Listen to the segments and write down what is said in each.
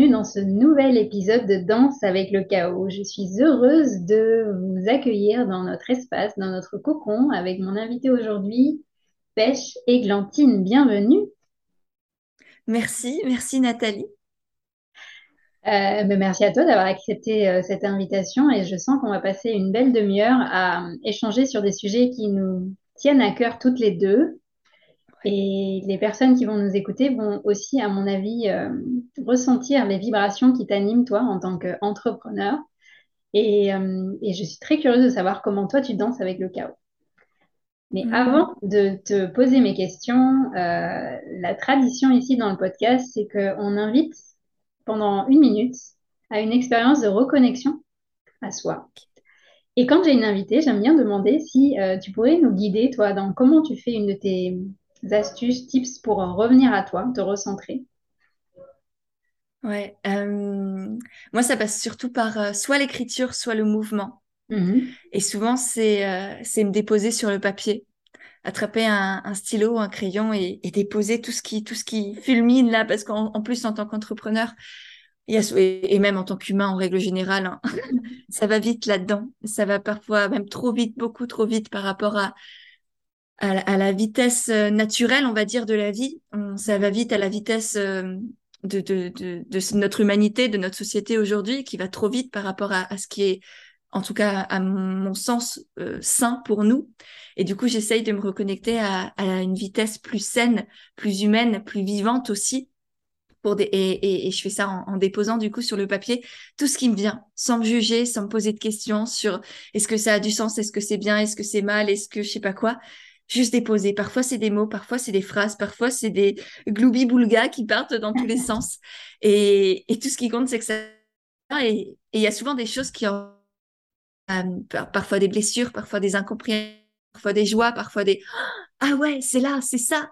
Bienvenue dans ce nouvel épisode de Danse avec le chaos. Je suis heureuse de vous accueillir dans notre espace, dans notre cocon, avec mon invité aujourd'hui, Pêche Églantine. Bienvenue. Merci, merci Nathalie. Euh, ben, merci à toi d'avoir accepté euh, cette invitation et je sens qu'on va passer une belle demi-heure à échanger sur des sujets qui nous tiennent à cœur toutes les deux. Et les personnes qui vont nous écouter vont aussi, à mon avis, euh, ressentir les vibrations qui t'animent, toi, en tant qu'entrepreneur. Et, euh, et, je suis très curieuse de savoir comment toi, tu danses avec le chaos. Mais mm. avant de te poser mes questions, euh, la tradition ici dans le podcast, c'est qu'on invite pendant une minute à une expérience de reconnexion à soi. Et quand j'ai une invitée, j'aime bien demander si tu pourrais nous guider, toi, dans comment tu fais une de tes astuces, tips pour revenir à toi, te recentrer? Ouais, euh, moi ça passe surtout par euh, soit l'écriture, soit le mouvement. Mhm. Et souvent c'est euh, c'est me déposer sur le papier, attraper un, un stylo, un crayon et, et, déposer tout ce qui tout ce qui fulmine là, parce qu'en plus en tant qu'entrepreneur, et, même en tant qu'humain en règle générale, hein, ça va vite là-dedans. Ça va parfois même trop vite, beaucoup trop vite par rapport à à, la vitesse euh, naturelle, on va dire, de la vie. ça va vite à la vitesse euh, de, de, de, de, notre humanité, de notre société aujourd'hui, qui va trop vite par rapport à, à, ce qui est, en tout cas, à mon sens, euh, sain pour nous. Et du coup, j'essaye de me reconnecter à, à, une vitesse plus saine, plus humaine, plus vivante aussi. Pour des, et, et, je fais ça en, en, déposant du coup sur le papier tout ce qui me vient, sans me juger, sans me poser de questions sur est-ce que ça a du sens, est-ce que c'est bien, est-ce que c'est mal, est-ce que je sais pas quoi juste déposer. Parfois, c'est des mots, parfois, c'est des phrases, parfois, c'est des gloubi-boulga qui partent dans tous les sens. Et, et, tout ce qui compte, c'est que ça. Et il y a souvent des choses qui ont euh, parfois des blessures, parfois des incompréhensions, parfois des joies, parfois des Ah ouais, c'est là, c'est ça.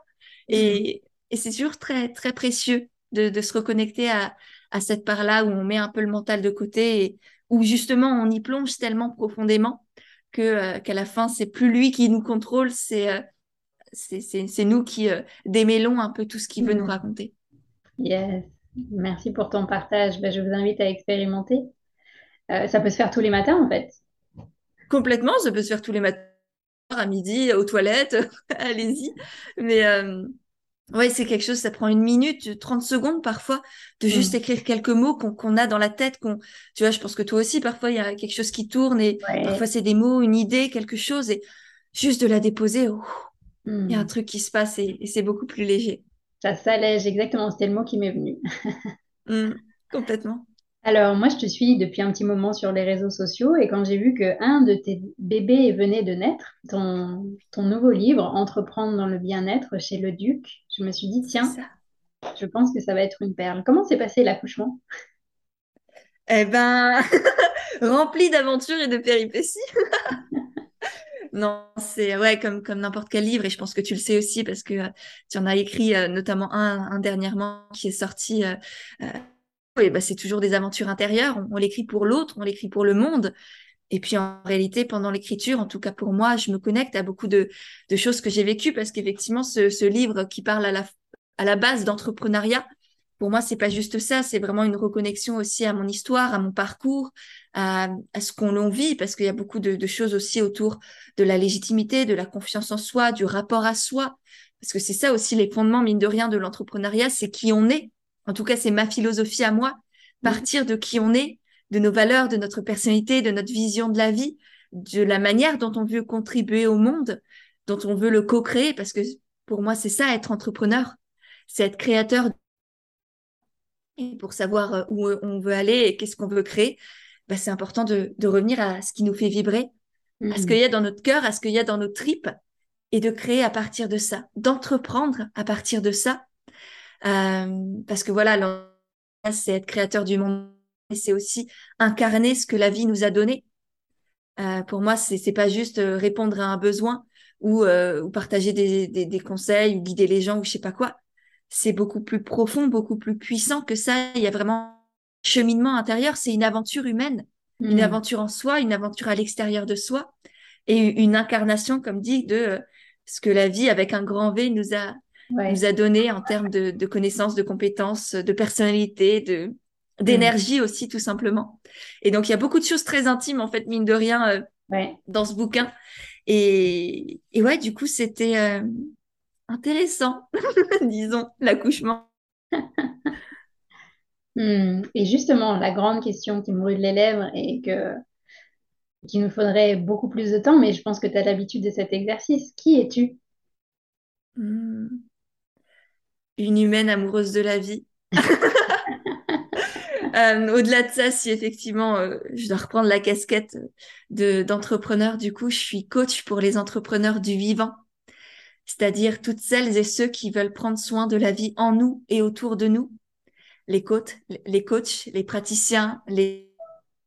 Et, et c'est toujours très, très précieux de, de se reconnecter à, à cette part-là où on met un peu le mental de côté et où justement on y plonge tellement profondément que euh, qu'à la fin c'est plus lui qui nous contrôle, c'est euh, c'est nous qui euh, démêlons un peu tout ce qu'il veut nous mm. raconter. Yes, merci pour ton partage. Ben, je vous invite à expérimenter. ça peut se faire tous les matins en fait. Complètement, ça peut se faire tous les matins, à midi, aux toilettes, allez-y. Mais Ouais, c'est quelque chose, ça prend une minute, 30 secondes parfois, de juste mm. écrire quelques mots qu'on a dans la tête. qu'on Tu vois, je pense que toi aussi, parfois, il y a quelque chose qui tourne et parfois, c'est des mots, une idée, quelque chose. Et juste de la déposer, il y a un mm. truc qui se passe et, c'est beaucoup plus léger. Ça s'allège, exactement. C'était le mot qui m'est venu. Mm, complètement. Alors, moi, je te suis depuis un petit moment sur les réseaux sociaux et quand j'ai vu qu'un de tes bébés venait de naître, ton, ton nouveau livre, Entreprendre dans le bien-être chez le Duc, je me suis dit, tiens, je pense que ça va être une perle. Comment s'est passé l'accouchement? Eh ben, rempli d'aventures et de péripéties. non, c'est ouais comme comme n'importe quel livre et je pense que tu le sais aussi parce que euh, tu en as écrit euh, notamment un, un, dernièrement qui est sorti. Euh, bah, c'est toujours des aventures intérieures. On, l'écrit pour l'autre, on l'écrit pour le monde. Et puis en réalité, pendant l'écriture, en tout cas pour moi, je me connecte à beaucoup de, de choses que j'ai vécues parce qu'effectivement, ce, ce livre qui parle à la, à la base d'entrepreneuriat, pour moi, c'est pas juste ça, c'est vraiment une reconnexion aussi à mon histoire, à mon parcours, à, ce qu'on l'on vit, parce qu'il y a beaucoup de, choses aussi autour de la légitimité, de la confiance en soi, du rapport à soi, parce que c'est ça aussi les fondements, mine de rien, de l'entrepreneuriat, c'est qui on est. En tout cas, c'est ma philosophie à moi, partir de qui on est, de nos valeurs, de notre personnalité, de notre vision de la vie, de la manière dont on veut contribuer au monde, dont on veut le co-créer, parce que pour moi, c'est ça, être entrepreneur, c'est être créateur pour savoir euh, où on veut aller et qu'est-ce qu'on veut créer, bah, c'est important de, revenir à ce qui nous fait vibrer, à ce mmh. qu'il y a dans notre cœur, à ce qu'il y a dans nos tripes, et de créer à partir de ça, d'entreprendre à partir de ça. Euh, parce que voilà, c'est être créateur du monde, et c'est aussi incarner ce que la vie nous a donné. Euh, pour moi, c'est n'est pas juste répondre à un besoin ou, ou partager des, des, des, conseils ou guider les gens ou je sais pas quoi c'est beaucoup plus profond, beaucoup plus puissant que ça. Il y a vraiment cheminement intérieur, c'est une aventure humaine, une hmm. aventure en soi, une aventure à l'extérieur de soi et une incarnation, comme dit, de euh, ce que la vie avec un grand V nous a, nous a donné en termes de, de, connaissances, de compétences, de personnalité, de d'énergie aussi tout simplement. Et donc il y a beaucoup de choses très intimes en fait mine de rien euh, dans ce bouquin. Et, et ouais, du coup c'était euh, intéressant, disons, l'accouchement. Hmm. Et justement, la grande question qui me brûle les lèvres et que qu'il nous faudrait beaucoup plus de temps, mais je pense que tu as l'habitude de cet exercice. Qui es-tu? Hmm. Une humaine amoureuse de la vie. Euh, au-delà de ça, si effectivement euh, je dois reprendre la casquette d'entrepreneur, du coup, je suis coach pour les entrepreneurs du vivant c'est-à-dire toutes celles et ceux qui veulent prendre soin de la vie en nous et autour de nous, les coachs, les praticiens, les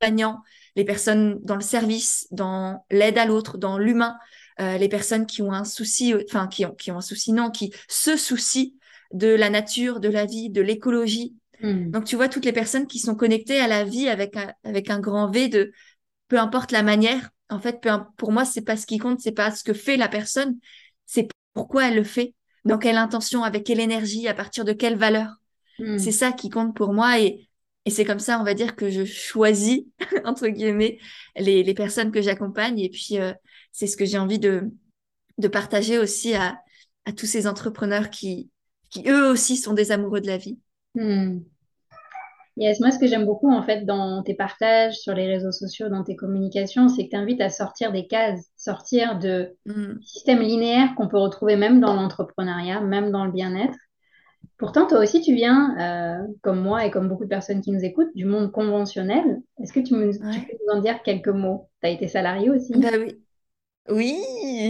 soignants, les personnes dans le service, dans l'aide à l'autre, dans l'humain, euh, les personnes qui ont un souci, enfin qui ont un souci, non, qui se soucient de la nature, de la vie, de l'écologie. Hmm. Donc tu vois toutes les personnes qui sont connectées à la vie avec un, avec un grand V de peu importe la manière. En fait, pour moi, c'est pas ce qui compte, c'est pas ce que fait la personne, c'est pourquoi elle le fait, dans quelle intention, avec quelle énergie, à partir de quelle valeur. Hmm. C'est ça qui compte pour moi et, et c'est comme ça, on va dire, que je choisis, entre guillemets, les, les personnes que j'accompagne. Et puis, euh, c'est ce que j'ai envie de, de partager aussi à, à tous ces entrepreneurs qui, qui, eux aussi, sont des amoureux de la vie. Hmm. Yes, moi, ce que j'aime beaucoup, en fait, dans tes partages sur les réseaux sociaux, dans tes communications, c'est que tu invites à sortir des cases, sortir de mm. systèmes linéaires qu'on peut retrouver même dans l'entrepreneuriat, même dans le bien-être. Pourtant, toi aussi, tu viens, euh, comme moi et comme beaucoup de personnes qui nous écoutent, du monde conventionnel. Est-ce que tu, me, tu peux nous en dire quelques mots? Tu as été salarié aussi? Bah oui. Oui,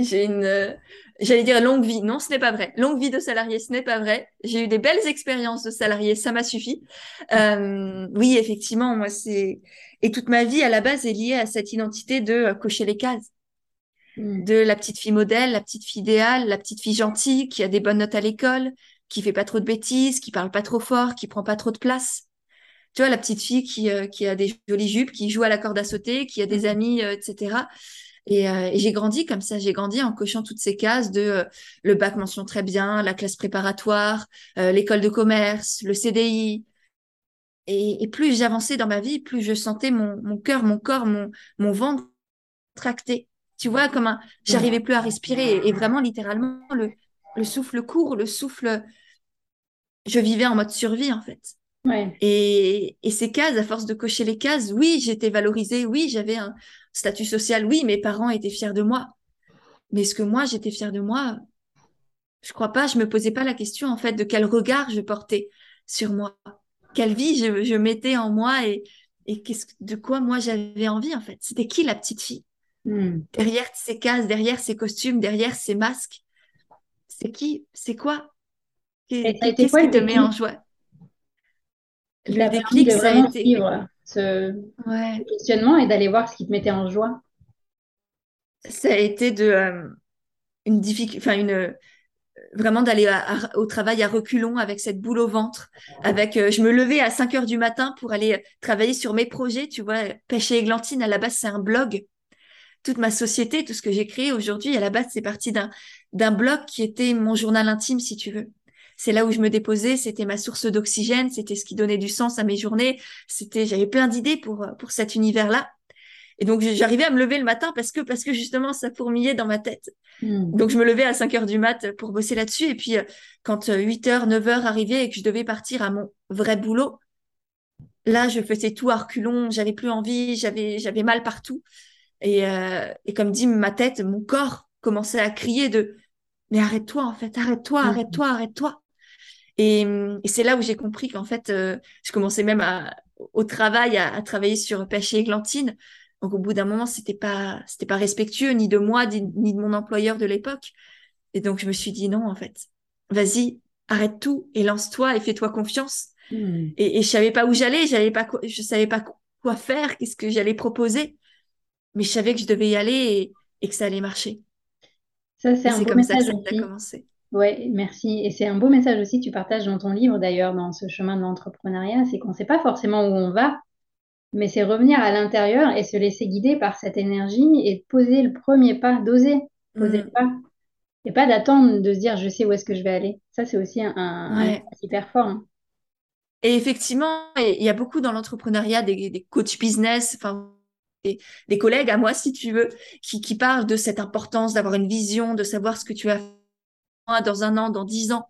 j'ai une, j'allais dire longue vie. Non, ce n'est pas vrai. Longue vie de salarié, ce n'est pas vrai. J'ai eu des belles expériences de salarié, ça m'a suffi. Euh, oui, effectivement, moi c'est et toute ma vie à la base est liée à cette identité de euh, cocher les cases, hmm. de la petite fille modèle, la petite fille idéale, la petite fille gentille qui a des bonnes notes à l'école, qui fait pas trop de bêtises, qui parle pas trop fort, qui prend pas trop de place. Tu vois, la petite fille qui, euh, qui a des jolies jupes, qui joue à la corde à sauter, qui a des hmm. amis, etc. Euh, et, j'ai grandi comme ça, j'ai grandi en cochant toutes ces cases de euh, le bac mention très bien, la classe préparatoire, euh, l'école de commerce, le CDI. Et, plus j'avançais dans ma vie, plus je sentais mon, mon cœur, mon corps, mon, mon ventre tracté. Tu vois, comme un, j'arrivais plus à respirer et, vraiment littéralement le, le souffle court, le souffle. Je vivais en mode survie en fait. Ouais. Et, et, ces cases, à force de cocher les cases, oui, j'étais valorisée, oui, j'avais un, statut social, oui, mes parents étaient fiers de moi. Mais est-ce que moi, j'étais fière de moi Je crois pas. Je me posais pas la question, en fait, de quel regard je portais sur moi. Quelle vie je, mettais en moi et, et qu'est-ce, de quoi moi j'avais envie, en fait. C'était qui la petite fille? Hmm. Derrière ces cases, derrière ces costumes, derrière ces masques. C'est qui? C'est quoi? Qu'est-ce qui te met en joie? Le déclic, ça a été ce, questionnement et d'aller voir ce qui te mettait en joie ça a été de euh, une difficulté, enfin une vraiment d'aller au travail à reculons avec cette boule au ventre. Avec, euh, je me levais à 5 heures du matin pour aller travailler sur mes projets. Tu vois, Pêcher Églantine, à la base, c'est un blog. Toute ma société, tout ce que j'ai créé aujourd'hui, à la base, c'est parti d'un, d'un blog qui était mon journal intime, si tu veux. C'est là où je me déposais, c'était ma source d'oxygène, c'était ce qui donnait du sens à mes journées. C'était, j'avais plein d'idées pour, pour cet univers-là. Et donc, j'arrivais à me lever le matin parce que, parce que justement, ça fourmillait dans ma tête. Hmm. Donc, je me levais à 5 heures du mat pour bosser là-dessus. Et puis, euh, quand 8 euh, heures, 9 heures arrivaient et que je devais partir à mon vrai boulot, là, je faisais tout à reculons. J'avais plus envie, j'avais, j'avais mal partout. Et, euh, et comme dit ma tête, mon corps commençait à crier de mais arrête-toi en fait, arrête-toi, hmm. arrête-toi, arrête-toi. Et, et c'est là où j'ai compris qu'en fait, je commençais même à, au travail à, à travailler sur pêche et églantine donc au bout d'un moment, c'était pas c'était pas respectueux ni de moi ni, de mon employeur de l'époque. Et donc je me suis dit non en fait, vas-y, arrête tout et lance-toi et fais-toi confiance. Hmm. Et, et je savais pas où j'allais, j'allais pas je savais pas quoi faire, qu'est-ce que j'allais proposer, mais je savais que je devais y aller et, que ça allait marcher. Ça c'est un beau comme message ça que ça a commencé. Ouais, merci. Et c'est un beau message aussi que tu partages dans ton livre d'ailleurs, dans ce chemin de l'entrepreneuriat, c'est qu'on ne sait pas forcément où on va, mais c'est revenir à l'intérieur et se laisser guider par cette énergie et poser le premier pas, d'oser poser le mm. pas. Et pas d'attendre de se dire je sais où est-ce que je vais aller. Ça, c'est aussi un, hyper fort. Hein. Et effectivement, il y a beaucoup dans l'entrepreneuriat des, des coachs business, enfin des, des, collègues à moi, si tu veux, qui, qui parlent de cette importance d'avoir une vision, de savoir ce que tu as dans un an, dans dix ans.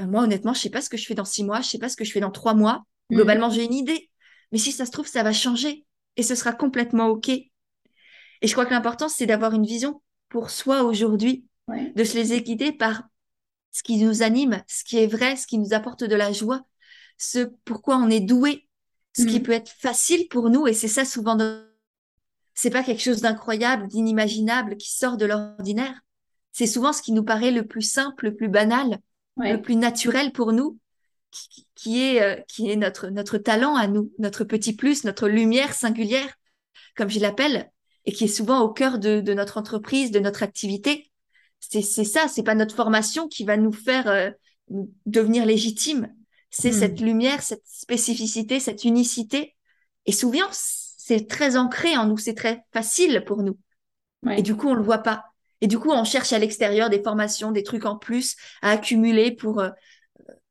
Euh, moi, honnêtement, je sais pas ce que je fais dans six mois, je sais pas ce que je fais dans trois mois. Mm. Globalement, j'ai une idée, mais si ça se trouve, ça va changer et ce sera complètement OK. Et je crois que l'important, c'est d'avoir une vision pour soi aujourd'hui, de se les guider par ce qui nous anime, ce qui est vrai, ce qui nous apporte de la joie, ce pourquoi on est doué, ce qui mm. peut être facile pour nous. Et c'est ça souvent. C'est pas quelque chose d'incroyable, d'inimaginable qui sort de l'ordinaire. C'est souvent ce qui nous paraît le plus simple, le plus banal, le plus naturel pour nous qui, est, euh, qui est notre, notre talent à nous, notre petit plus, notre lumière singulière, comme je l'appelle, et qui est souvent au cœur de, de notre entreprise, de notre activité. C'est ça, c'est pas notre formation qui va nous faire euh, devenir légitime. C'est hmm. cette lumière, cette spécificité, cette unicité. Et souvent, c'est très ancré en nous, c'est très facile pour nous. Et du coup, on le voit pas. Et du coup, on cherche à l'extérieur des formations, des trucs en plus à accumuler pour, euh,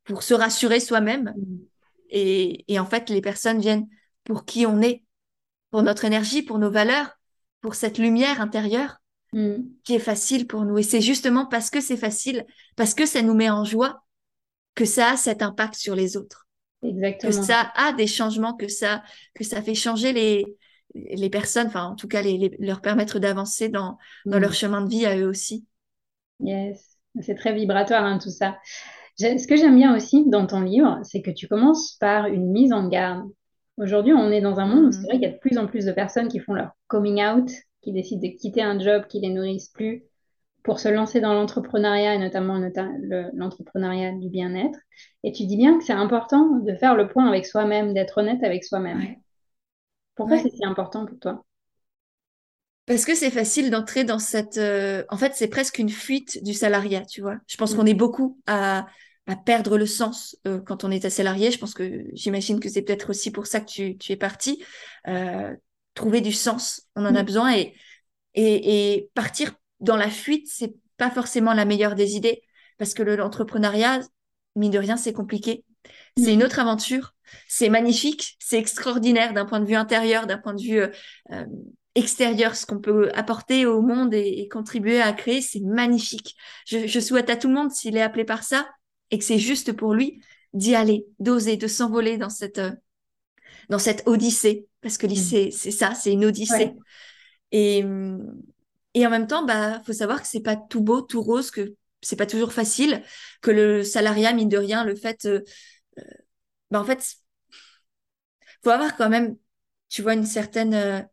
pour se rassurer soi-même. Mm. Et, et, en fait, les personnes viennent pour qui on est, pour notre énergie, pour nos valeurs, pour cette lumière intérieure mm. qui est facile pour nous. Et c'est justement parce que c'est facile, parce que ça nous met en joie, que ça a cet impact sur les autres. Exactement. Que ça a des changements, que ça, que ça fait changer les, les personnes, enfin en tout cas les, leur permettre d'avancer dans, dans mm. leur chemin de vie à eux aussi. Yes, c'est très vibratoire hein, tout ça. Ce que j'aime bien aussi dans ton livre, c'est que tu commences par une mise en garde. Aujourd'hui, on est dans un monde où c'est vrai qu'il y a de plus en plus de personnes qui font leur coming out, qui décident de quitter un job qui les nourrisse plus pour se lancer dans l'entrepreneuriat et notamment l'entrepreneuriat du bien-être. Et tu dis bien que c'est important de faire le point avec soi-même, d'être honnête avec soi-même. Pourquoi c'est si important pour toi? Parce que c'est facile d'entrer dans cette. Euh, en fait, c'est presque une fuite du salariat, tu vois. Je pense mm. qu'on est beaucoup à, à perdre le sens euh, quand on est à salarié. Je pense que j'imagine que c'est peut-être aussi pour ça que tu, tu es parti. Euh, trouver du sens, on en a mm. besoin et, et, et partir dans la fuite, c'est pas forcément la meilleure des idées parce que l'entrepreneuriat, mine de rien, c'est compliqué. C'est mm. une autre aventure. C'est magnifique, c'est extraordinaire d'un point de vue intérieur, d'un point de vue euh, extérieur, ce qu'on peut apporter au monde et, contribuer à créer, c'est magnifique. Je, souhaite à tout le monde, s'il est appelé par ça, et que c'est juste pour lui, d'y aller, d'oser, de s'envoler dans cette, euh, dans cette odyssée, parce que lycée, mm. c'est ça, c'est une odyssée. Et, et en même temps, bah, faut savoir que c'est pas tout beau, tout rose, que c'est pas toujours facile, que le salariat, mine de rien, le fait, euh, euh, bah, en fait, faut avoir quand même, tu vois, une certaine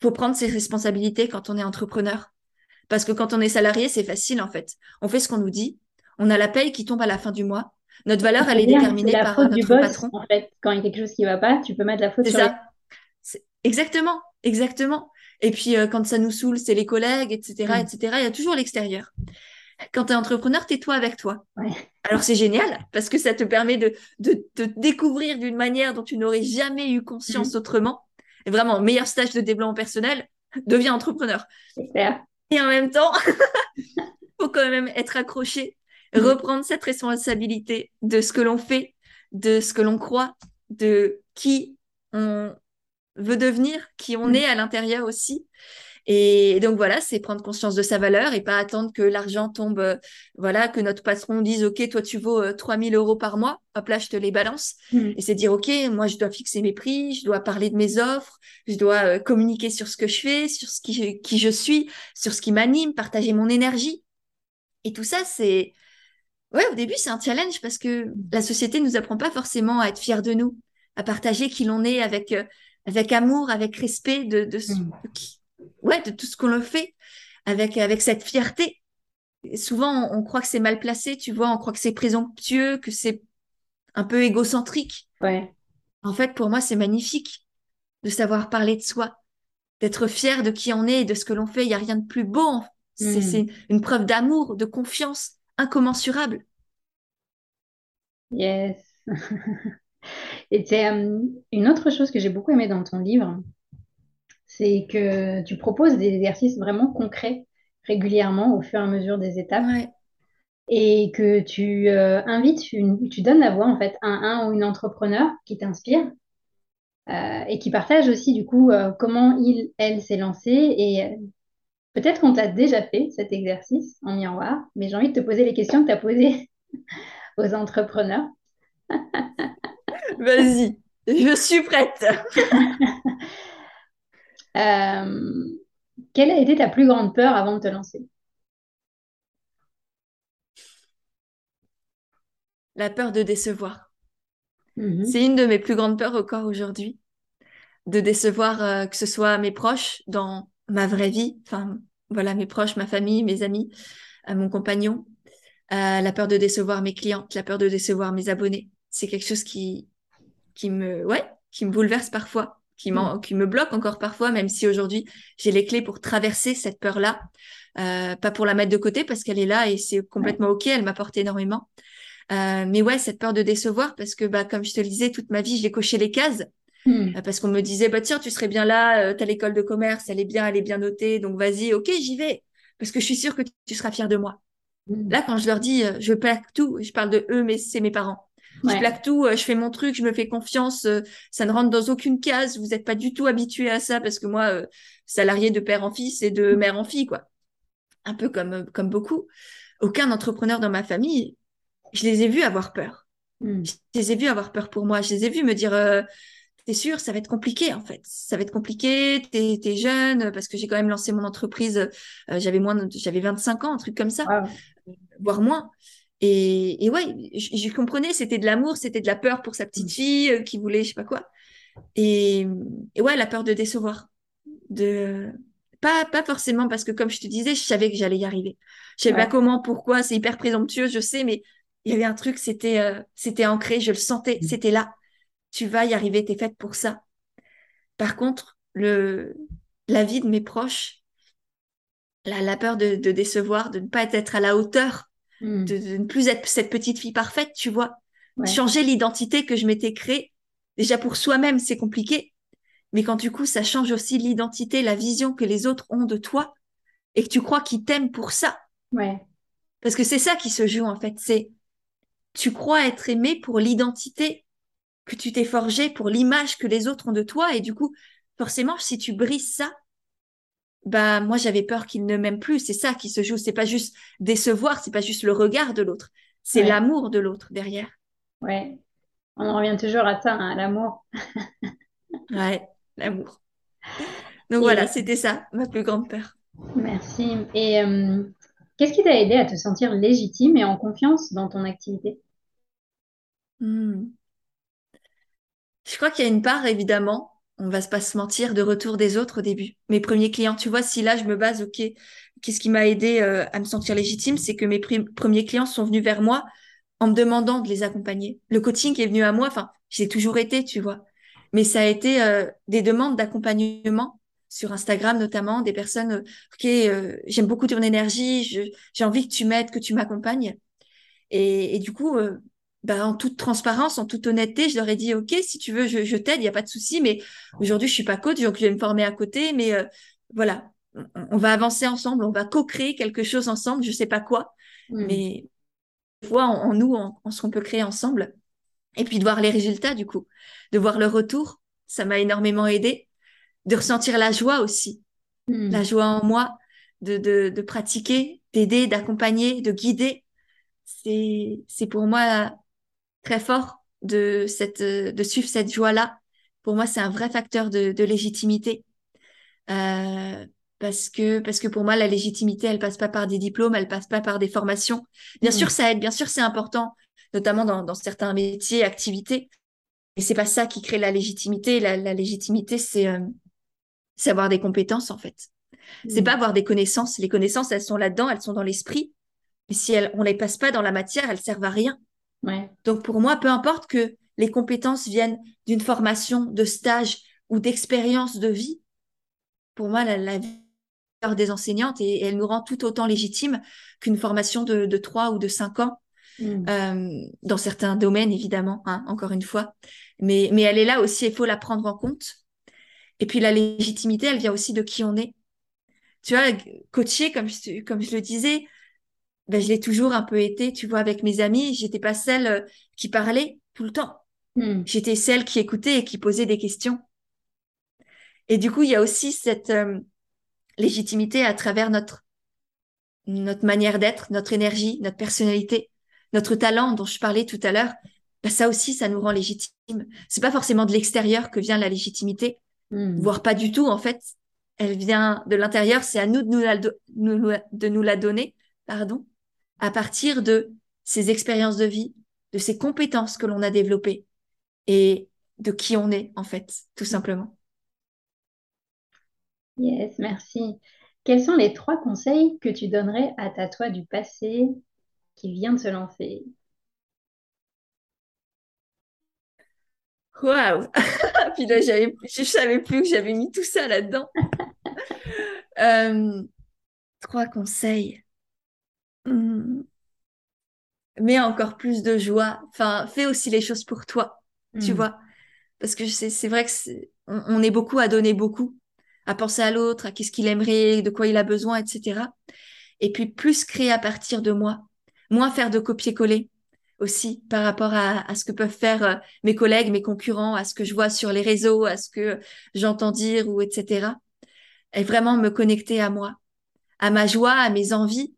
faut prendre ses responsabilités quand on est entrepreneur. Parce que quand on est salarié, c'est facile en fait. On fait ce qu'on nous dit. On a la paye qui tombe à la fin du mois. Notre valeur, elle est déterminée par notre patron. En fait, quand il y a quelque chose qui ne va pas, tu peux mettre la faute sur ça. Exactement, exactement. Et puis, euh, quand ça nous saoule, c'est les collègues, etc., mm. etc. Il y a toujours l'extérieur. Quand tu es entrepreneur, tais-toi avec toi. Alors, c'est génial parce que ça te permet de, te découvrir d'une manière dont tu n'aurais jamais eu conscience mm. autrement. Et vraiment, meilleur stage de développement personnel, deviens entrepreneur. Et en même temps, faut quand même être accroché, mm. reprendre cette responsabilité de ce que l'on fait, de ce que l'on croit, de qui on veut devenir, qui on mm. est à l'intérieur aussi. Et donc voilà, c'est prendre conscience de sa valeur et pas attendre que l'argent tombe, euh, voilà, que notre patron dise, OK, toi tu vaux 3000 euh, euros par mois, hop là, je te les balance. Mm. Et c'est dire, OK, moi je dois fixer mes prix, je dois parler de mes offres, je dois euh, communiquer sur ce que je fais, sur ce qui, qui je suis, sur ce qui m'anime, partager mon énergie. Et tout ça, c'est, ouais, au début, c'est un challenge parce que la société nous apprend pas forcément à être fiers de nous, à partager qui l'on est avec, avec amour, avec respect de, de, mm. Ouais, de tout ce qu'on le fait, avec, avec cette fierté. souvent, on, croit que c'est mal placé, tu vois, on croit que c'est présomptueux, que c'est un peu égocentrique. Ouais. En fait, pour moi, c'est magnifique de savoir parler de soi, d'être fier de qui on est et de ce que l'on fait. Il n'y a rien de plus beau. Mm. C'est une preuve d'amour, de confiance incommensurable. Yes. Et c'est euh, une autre chose que j'ai beaucoup aimé dans ton livre, c'est que tu proposes des exercices vraiment concrets régulièrement au fur et à mesure des étapes. Et que tu euh, invites, tu donnes la voix en fait à un ou une entrepreneur qui t'inspire euh, et qui partage aussi du coup comment il, elle s'est lancée. Et peut-être qu'on t'a déjà fait cet exercice en miroir, mais j'ai envie de te poser les questions que tu as posées aux entrepreneurs. Vas-y, je suis prête. Euh, quelle a été ta plus grande peur avant de te lancer? La peur de décevoir. Mhm. C'est une de mes plus grandes peurs encore aujourd'hui. De décevoir euh, que ce soit mes proches dans ma vraie vie, enfin voilà, mes proches, ma famille, mes amis, euh, mon compagnon. la peur de décevoir mes clientes, la peur de décevoir mes abonnés. C'est quelque chose qui, qui me, ouais, qui me bouleverse parfois, qui, mm. qui me bloque encore parfois, même si aujourd'hui j'ai les clés pour traverser cette peur-là. Euh, pas pour la mettre de côté parce qu'elle est là et c'est complètement ok, elle m'apporte énormément. Euh, mais ouais, cette peur de décevoir parce que bah comme je te le disais, toute ma vie j'ai coché les cases mm. euh, parce qu'on me disait bah tiens tu serais bien là, t'as l'école de commerce, elle est bien, elle est bien notée, donc vas-y, ok j'y vais parce que je suis sûre que tu seras fière de moi. Mm. Là quand je leur dis je plaque tout, je parle de eux mais c'est mes parents. Je plaque tout, euh, je fais mon truc, je me fais confiance. Euh, ça ne rentre dans aucune case. Vous n'êtes pas du tout habitué à ça parce que moi, euh, salarié de père en fils et de mère en fille, quoi. Un peu comme, comme beaucoup. Aucun entrepreneur dans ma famille, je les ai vus avoir peur. Hmm. Je les ai vus avoir peur pour moi. Je les ai vus me dire, t'es sûr, ça va être compliqué en fait. Ça va être compliqué, t'es es jeune, parce que j'ai quand même lancé mon entreprise, j'avais moins, j'avais 25 ans, un truc comme ça, voire moins. Et, et ouais, je, comprenais, c'était de l'amour, c'était de la peur pour sa petite mm. fille euh, qui voulait je sais pas quoi. Et, et, ouais, la peur de décevoir. De pas pas forcément parce que comme je te disais, je savais que j'allais y arriver. Je savais pas comment, pourquoi, c'est hyper présomptueux, je sais, mais il y avait un truc, c'était euh, c'était ancré, je le sentais, mm. c'était là. Tu vas y arriver, t'es faite pour ça. Par contre, le la vie de mes proches, la, la peur de, de décevoir, de ne pas être à la hauteur Hmm. de, ne plus être cette petite fille parfaite, tu vois. Changer l'identité que je m'étais créée. Déjà pour soi-même, c'est compliqué. Mais quand du coup, ça change aussi l'identité, la vision que les autres ont de toi et que tu crois qu'ils t'aiment pour ça. Ouais. Parce que c'est ça qui se joue en fait. C'est tu crois être aimé pour l'identité que tu t'es forgée, pour l'image que les autres ont de toi. Et du coup, forcément, si tu brises ça, bah moi j'avais peur qu'il ne m'aime plus. C'est ça qui se joue. C'est pas juste décevoir, c'est pas juste le regard de l'autre, c'est l'amour de l'autre derrière. Ouais, on en revient toujours à ça, hein, l'amour. ouais, l'amour. Donc voilà, c'était ça, ma plus grande peur. Merci. Et euh, qu'est-ce qui t'a aidé à te sentir légitime et en confiance dans ton activité? Hmm. Je crois qu'il y a une part, évidemment, on va pas se mentir, de retour des autres au début. Mes premiers clients, tu vois, si là je me base, ok, qu'est-ce qui m'a aidé euh, à me sentir légitime, c'est que mes premiers clients sont venus vers moi en me demandant de les accompagner. Le coaching est venu à moi, enfin, j'ai toujours été, tu vois, mais ça a été euh, des demandes d'accompagnement sur Instagram notamment, des personnes, ok, j'aime beaucoup ton énergie, j'ai envie que tu m'aides, que tu m'accompagnes. Et, du coup, bah, en toute transparence, en toute honnêteté, je leur ai dit, OK, si tu veux, je, t'aide, il n'y a pas de souci, mais aujourd'hui, je suis pas coach, donc je vais me former à côté, mais voilà, on, va avancer ensemble, on va co-créer quelque chose ensemble, je sais pas quoi, hmm. mais voir en, nous, en, ce qu'on peut créer ensemble, et puis de voir les résultats du coup, de voir le retour, ça m'a énormément aidé, de ressentir la joie aussi, hmm. la joie en moi, de, de, pratiquer, d'aider, d'accompagner, de guider. C'est pour moi très fort de, cette, de suivre cette joie-là. Pour moi, c'est un vrai facteur de, de légitimité. Euh, parce que parce que pour moi la légitimité elle passe pas par des diplômes elle passe pas par des formations. Bien sûr ça aide bien sûr c'est important notamment dans, dans certains métiers activités. Mais c'est pas ça qui crée la légitimité. La, la légitimité c'est euh, avoir des compétences en fait. C'est pas avoir des connaissances. Les connaissances elles sont là-dedans elles sont dans l'esprit. Mais si elles, on les passe pas dans la matière elles servent à rien ouais. donc pour moi peu importe que les compétences viennent d'une formation de stage ou d'expérience de vie pour moi la, la vie des enseignantes et, elle nous rend tout autant légitime qu'une formation de, de 3 ou de 5 ans, mm. euh, dans certains domaines évidemment, hein, encore une fois. Mais, mais elle est là aussi, il faut la prendre en compte. Et puis la légitimité, elle vient aussi de qui on est. Tu vois, coacher, comme je, comme je le disais, ben, je l'ai toujours un peu été, tu vois, avec mes amis, j'étais pas celle euh, qui parlait tout le temps. Mm. J'étais celle qui écoutait et qui posait des questions. Et du coup, il y a aussi cette, euh, légitimité à travers notre, notre manière d'être, notre énergie, notre personnalité, notre talent dont je parlais tout à l'heure. Bah, ça aussi, ça nous rend légitime. C'est pas forcément de l'extérieur que vient la légitimité, hmm. voire pas du tout. En fait, elle vient de l'intérieur. C'est à nous de nous, la, de nous la donner, pardon, à partir de ces expériences de vie, de ces compétences que l'on a développées et de qui on est, en fait, tout simplement. Yes, merci. Quels sont les trois conseils que tu donnerais à ta toi du passé qui vient de se lancer? Waouh! Puis là, je savais plus que j'avais mis tout ça là-dedans. Euh, trois conseils. Hmm. Mets encore plus de joie. Enfin, fais aussi les choses pour toi, tu hmm. vois. Parce que c'est vrai que on est beaucoup à donner beaucoup à penser à l'autre, à qu'est-ce qu'il aimerait, de quoi il a besoin, etc. Et puis plus créer à partir de moi, moins faire de copier-coller aussi par rapport à, ce que peuvent faire euh, mes collègues, mes concurrents, à ce que je vois sur les réseaux, à ce que j'entends dire ou etc. Et vraiment me connecter à moi, à ma joie, à mes envies,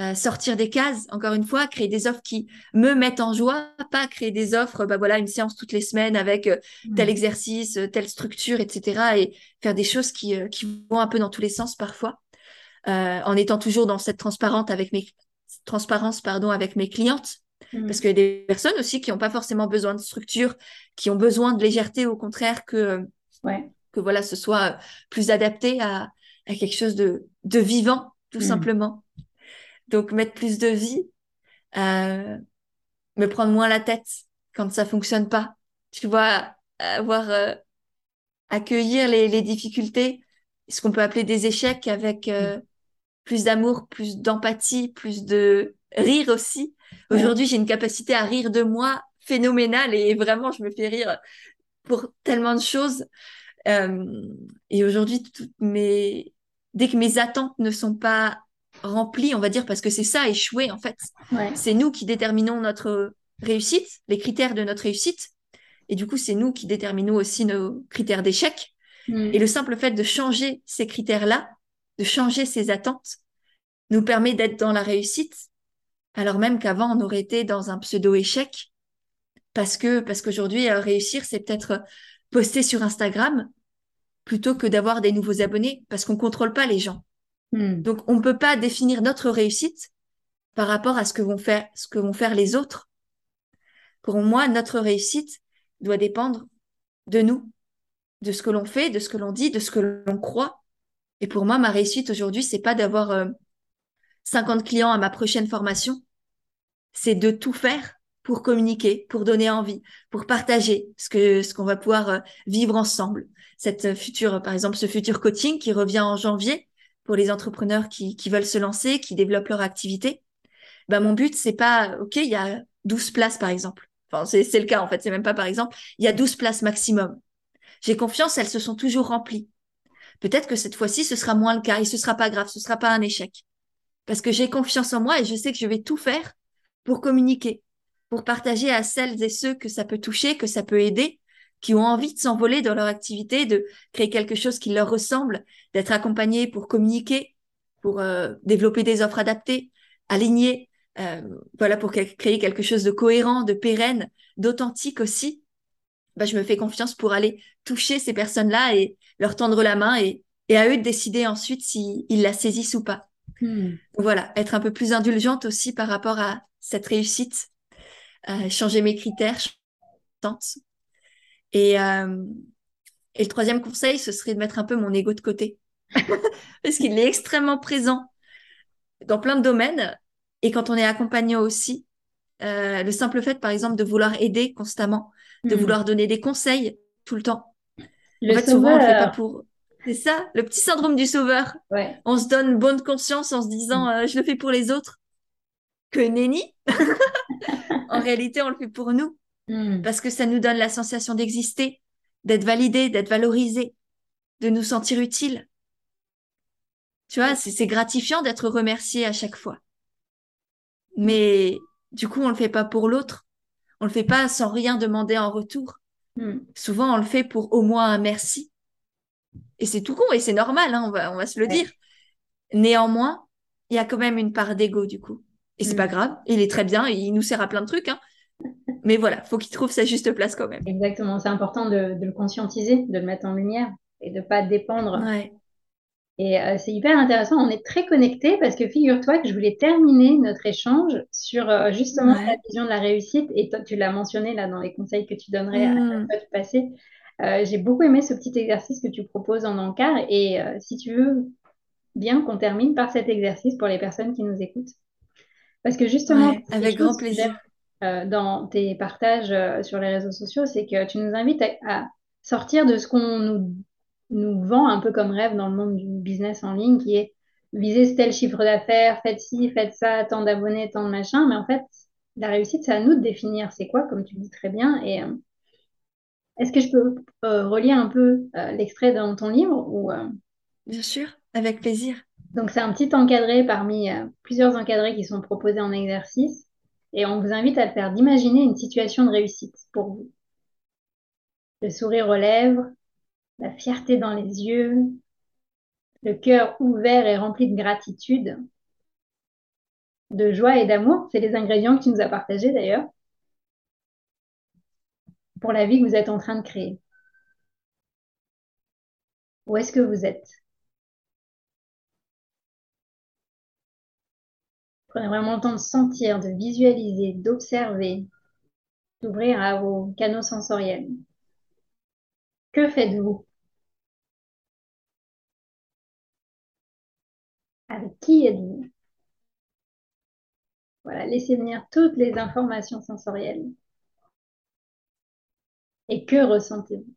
euh, sortir des cases, encore une fois, créer des offres qui me mettent en joie, pas créer des offres, bah voilà, une séance toutes les semaines avec euh, tel exercice, euh, telle structure, etc. et faire des choses qui, qui vont un peu dans tous les sens parfois, en étant toujours dans cette transparence avec mes, transparence pardon, avec mes clientes. Mmh. Parce qu'il y a des personnes aussi qui n'ont pas forcément besoin de structure, qui ont besoin de légèreté, au contraire, que, ouais. que voilà, ce soit plus adapté à, à quelque chose de, de vivant, tout mmh. simplement. Donc, mettre plus de vie, euh, me prendre moins la tête quand ça fonctionne pas. Tu vois, avoir euh, accueillir les, les, difficultés, ce qu'on peut appeler des échecs avec euh, plus d'amour, plus d'empathie, plus de rire aussi. Aujourd'hui, j'ai une capacité à rire de moi phénoménale et vraiment, je me fais rire pour tellement de choses. et aujourd'hui, mes... dès que mes attentes ne sont pas rempli, on va dire, parce que c'est ça, échouer, en fait. C'est nous qui déterminons notre réussite, les critères de notre réussite. Et du coup, c'est nous qui déterminons aussi nos critères d'échec. Mm. Et le simple fait de changer ces critères-là, de changer ces attentes, nous permet d'être dans la réussite, alors même qu'avant, on aurait été dans un pseudo-échec. Parce que, parce qu'aujourd'hui, euh, réussir, c'est peut-être poster sur Instagram plutôt que d'avoir des nouveaux abonnés, parce qu'on contrôle pas les gens. Hmm. Donc, on ne peut pas définir notre réussite par rapport à ce que vont faire, les autres. Pour moi, notre réussite doit dépendre de nous, de ce que l'on fait, de ce que l'on dit, de ce que l'on croit. Et pour moi, ma réussite aujourd'hui, c'est pas d'avoir 50 euh, clients à ma prochaine formation. C'est de tout faire pour communiquer, pour donner envie, pour partager ce ce qu'on va pouvoir euh, vivre ensemble. Cette future, par exemple, ce futur coaching qui revient en janvier pour les entrepreneurs qui, qui veulent se lancer, qui développent leur activité. Ben, mon but, c'est pas, OK, il y a 12 places, par exemple. Enfin, c'est le cas, en fait. C'est même pas par exemple. Il y a 12 places maximum. J'ai confiance, elles se sont toujours remplies. Peut-être que cette fois-ci, ce sera moins le cas et ce sera pas grave, ce sera pas un échec. Parce que j'ai confiance en moi et je sais que je vais tout faire pour communiquer, pour partager à celles et ceux que ça peut toucher, que ça peut aider, qui ont envie de s'envoler dans leur activité, de créer quelque chose qui leur ressemble, d'être accompagnés pour communiquer, pour euh, développer des offres adaptées, alignées, euh, voilà, pour créer quelque chose de cohérent, de pérenne, d'authentique aussi. Bah, je me fais confiance pour aller toucher ces personnes-là et leur tendre la main et, et à eux de décider ensuite s'ils la saisissent ou pas. Hmm. Voilà, être un peu plus indulgente aussi par rapport à cette réussite, euh, changer mes critères, tente. Et, euh, et le troisième conseil, ce serait de mettre un peu mon ego de côté. Parce qu'il est extrêmement présent dans plein de domaines. Et quand on est accompagnant aussi, euh, le simple fait, par exemple, de vouloir aider constamment, de hmm. vouloir donner des conseils tout le temps. Le en fait, souvent, on le fait pas pour. C'est ça, le petit syndrome du sauveur. Ouais. On se donne bonne conscience en se disant, hmm. je le fais pour les autres. Que nenni en réalité, on le fait pour nous. Hmm. Parce que ça nous donne la sensation d'exister, d'être validé, d'être valorisé, de nous sentir utile. Tu vois, c'est gratifiant d'être remercié à chaque fois. Mais du coup, on le fait pas pour l'autre. On le fait pas sans rien demander en retour. Hmm. Souvent, on le fait pour au moins un merci. Et c'est tout con et c'est normal, hein, on, va, on va se le dire. Néanmoins, il y a quand même une part d'ego du coup. Et c'est pas mm. grave, il est très bien, il nous sert à plein de trucs. Hein. Mais voilà, faut qu'il trouve sa juste place quand même. Exactement, c'est important de, le conscientiser, de le mettre en lumière et de pas dépendre. Et euh, c'est hyper intéressant, on est très connectés parce que figure-toi que je voulais terminer notre échange sur euh, justement la vision de la réussite et toi tu l'as mentionné là dans les conseils que tu donnerais à mm. toi du passé. Euh, j'ai beaucoup aimé ce petit exercice que tu proposes en encart et si tu veux bien qu'on termine par cet exercice pour les personnes qui nous écoutent. Parce que justement, avec grand plaisir. Euh, dans tes partages euh, sur les réseaux sociaux, c'est que tu nous invites à, sortir de ce qu'on nous, nous vend un peu comme rêve dans le monde du business en ligne, qui est viser tel chiffre d'affaires, faites ci, faites ça, tant d'abonnés, tant de machin. Mais en fait, la réussite, c'est à nous de définir c'est quoi, comme tu dis très bien. Et euh, est-ce que je peux relire un peu l'extrait dans ton livre ou, Bien sûr, avec plaisir. Donc, c'est un petit encadré parmi euh, plusieurs encadrés qui sont proposés en exercice. Et on vous invite à faire d'imaginer une situation de réussite pour vous. Le sourire aux lèvres, la fierté dans les yeux, le cœur ouvert et rempli de gratitude, de joie et d'amour. C'est les ingrédients que tu nous as partagés d'ailleurs pour la vie que vous êtes en train de créer. Où est-ce que vous êtes? Prenez vraiment le temps de sentir, de visualiser, d'observer, d'ouvrir à vos canaux sensoriels. Que faites-vous? Avec qui êtes-vous? Voilà, laissez venir toutes les informations sensorielles. Et que ressentez-vous?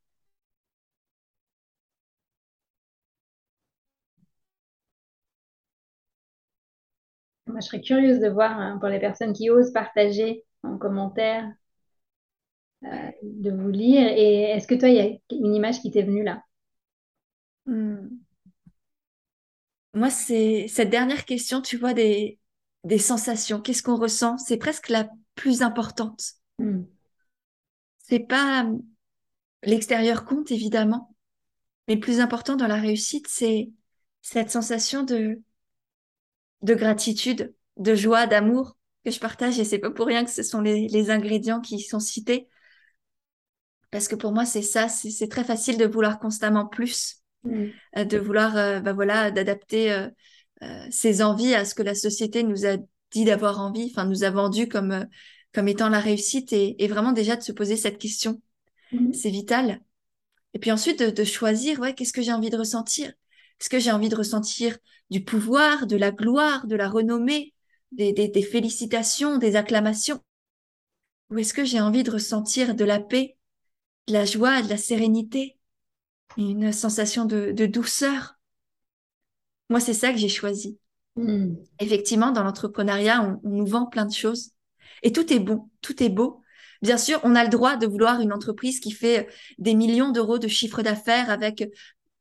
Moi, je serais curieuse de voir hein, pour les personnes qui osent partager en commentaire, euh, de vous lire. Et est-ce que toi, il y a une image qui t'est venue là? Hmm. Moi, c'est cette dernière question, tu vois, des, des sensations. Qu'est-ce qu'on ressent? C'est presque la plus importante. Hmm. C'est pas l'extérieur compte évidemment, mais le plus important dans la réussite, c'est cette sensation de de gratitude, de joie, d'amour que je partage et c'est pas pour rien que ce sont les, ingrédients qui sont cités. Parce que pour moi, c'est ça, c'est très facile de vouloir constamment plus, mm. euh, de vouloir, euh, bah voilà, d'adapter euh, ses envies à ce que la société nous a dit d'avoir envie, enfin nous a vendu comme comme étant la réussite et, vraiment déjà de se poser cette question. Mm. C'est vital. Et puis ensuite de, de choisir, ouais, qu'est-ce que j'ai envie de ressentir? Est-ce que j'ai envie de ressentir du pouvoir, de la gloire, de la renommée, des, félicitations, des acclamations? Ou est-ce que j'ai envie de ressentir de la paix, de la joie, de la sérénité, une sensation de, douceur? Moi, c'est ça que j'ai choisi. Hmm. Effectivement, dans l'entrepreneuriat, on, nous vend plein de choses. Et tout est bon, tout est beau. Bien sûr, on a le droit de vouloir une entreprise qui fait des millions d'euros de chiffre d'affaires avec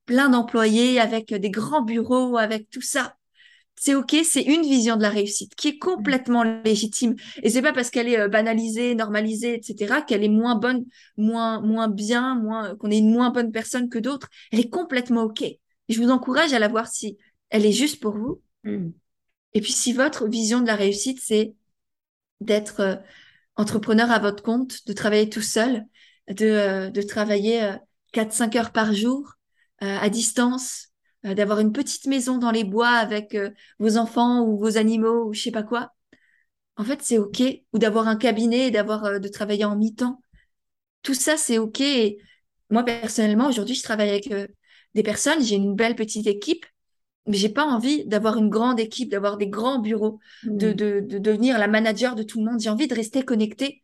plein d'employés, avec des grands bureaux, avec tout ça c'est ok, c'est une vision de la réussite qui est complètement légitime. Et c'est pas parce qu'elle est euh, banalisée, normalisée, etc., qu'elle est moins bonne, moins moins bien, moins qu'on est une moins bonne personne que d'autres. Elle est complètement ok. Et je vous encourage à la voir si elle est juste pour vous. Mm. Et puis si votre vision de la réussite c'est d'être euh, entrepreneur à votre compte, de travailler tout seul, de euh, de travailler 4-5 heures par jour à distance, euh, d'avoir une petite maison dans les bois avec euh, vos enfants ou vos animaux ou je sais pas quoi. En fait, c'est ok. Ou d'avoir un cabinet, d'avoir euh, de travailler en mi-temps. Tout ça, c'est ok. Et moi personnellement, aujourd'hui, je travaille avec des personnes. J'ai une belle petite équipe, mais j'ai pas envie d'avoir une grande équipe, d'avoir des grands bureaux, de, mmh. de, de devenir la manager de tout le monde. J'ai envie de rester connectée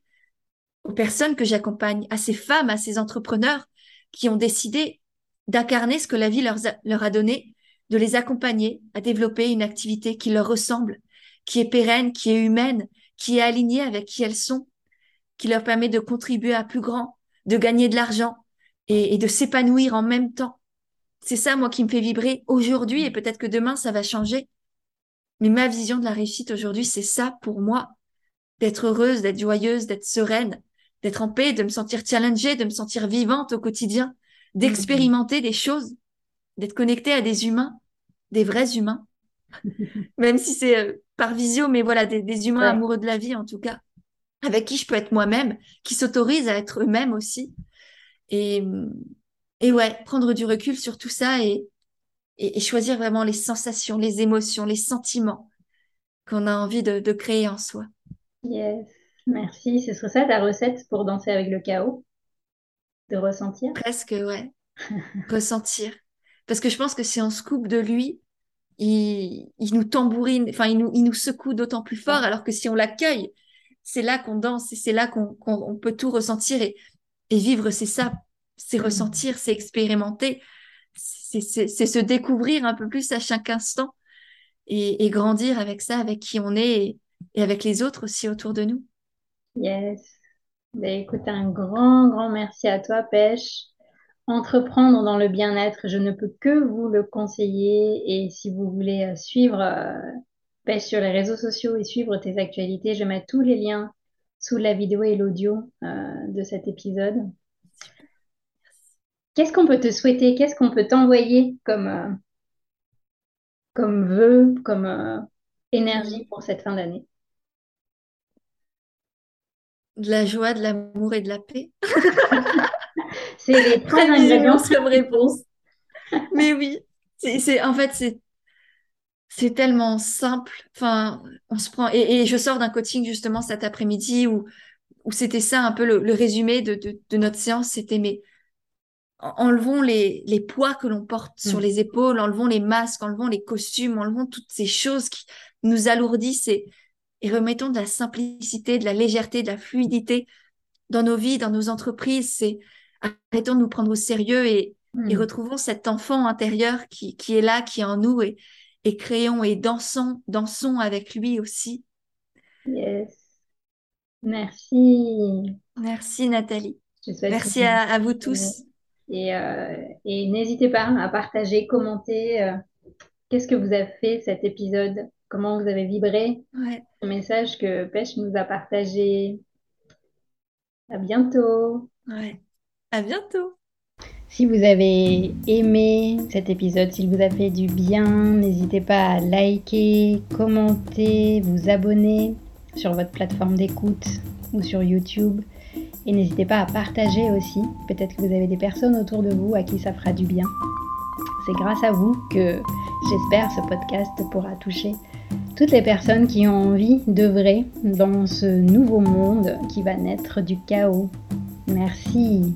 aux personnes que j'accompagne, à ces femmes, à ces entrepreneurs qui ont décidé d'incarner ce que la vie leur a, donné, de les accompagner à développer une activité qui leur ressemble, qui est pérenne, qui est humaine, qui est alignée avec qui elles sont, qui leur permet de contribuer à plus grand, de gagner de l'argent et, de s'épanouir en même temps. C'est ça, moi, qui me fait vibrer aujourd'hui et peut-être que demain, ça va changer. Mais ma vision de la réussite aujourd'hui, c'est ça pour moi. D'être heureuse, d'être joyeuse, d'être sereine, d'être en paix, de me sentir challengée, de me sentir vivante au quotidien, d'expérimenter des choses, d'être connecté à des humains, des vrais humains, même si c'est euh, par visio, mais voilà, des, humains amoureux de la vie en tout cas, avec qui je peux être moi-même, qui s'autorisent à être eux-mêmes aussi. Et, et ouais, prendre du recul sur tout ça et, et, choisir vraiment les sensations, les émotions, les sentiments qu'on a envie de, de créer en soi. Yes, merci. Ce serait ça ta recette pour danser avec le chaos? De ressentir? Presque, ouais. ressentir. Parce que je pense que si on se coupe de lui, il, il nous tambourine, enfin, il nous, il nous secoue d'autant plus fort, alors que si on l'accueille, c'est là qu'on danse et c'est là qu'on peut tout ressentir. Et, et vivre, c'est ça, c'est ressentir, c'est expérimenter, c'est se découvrir un peu plus à chaque instant et, et grandir avec ça, avec qui on est et, et avec les autres aussi autour de nous. Yes. Ben, écoute, un grand, grand merci à toi, Pêche. Entreprendre dans le bien-être, je ne peux que vous le conseiller. Et si vous voulez euh, suivre euh, Pêche sur les réseaux sociaux et suivre tes actualités, je mets tous les liens sous la vidéo et l'audio euh, de cet épisode. Qu'est-ce qu'on peut te souhaiter? Qu'est-ce qu'on peut t'envoyer comme, comme vœu, comme énergie pour cette fin d'année? De la joie, de l'amour et de la paix. c'est les trois ingrédients comme réponse. Mais oui, c'est en fait c'est c'est tellement simple. Enfin, on se prend et, je sors d'un coaching justement cet après-midi où où c'était ça un peu le, résumé de, de, notre séance. C'était mais enlevons les, les poids que l'on porte sur mm. les épaules, enlevons les masques, enlevons les costumes, enlevons toutes ces choses qui nous alourdissent et, et remettons de la simplicité, de la légèreté, de la fluidité dans nos vies, dans nos entreprises. C'est arrêtons de nous prendre au sérieux et, hmm. retrouvons cet enfant intérieur qui, qui, est là, qui est en nous et, et créons et dansons, dansons avec lui aussi. Yes. Merci. Merci Nathalie. Merci à, vous tous. Et, euh, et n'hésitez pas à partager, commenter. Euh, qu'est-ce que vous avez fait cet épisode comment vous avez vibré. Le message que Pêche nous a partagé. À bientôt. Ouais. À bientôt. Si vous avez aimé cet épisode, s'il vous a fait du bien, n'hésitez pas à liker, commenter, vous abonner sur votre plateforme d'écoute ou sur YouTube. Et n'hésitez pas à partager aussi. Peut-être que vous avez des personnes autour de vous à qui ça fera du bien. C'est grâce à vous que j'espère ce podcast pourra toucher toutes les personnes qui ont envie d'œuvrer dans ce nouveau monde qui va naître du chaos. Merci.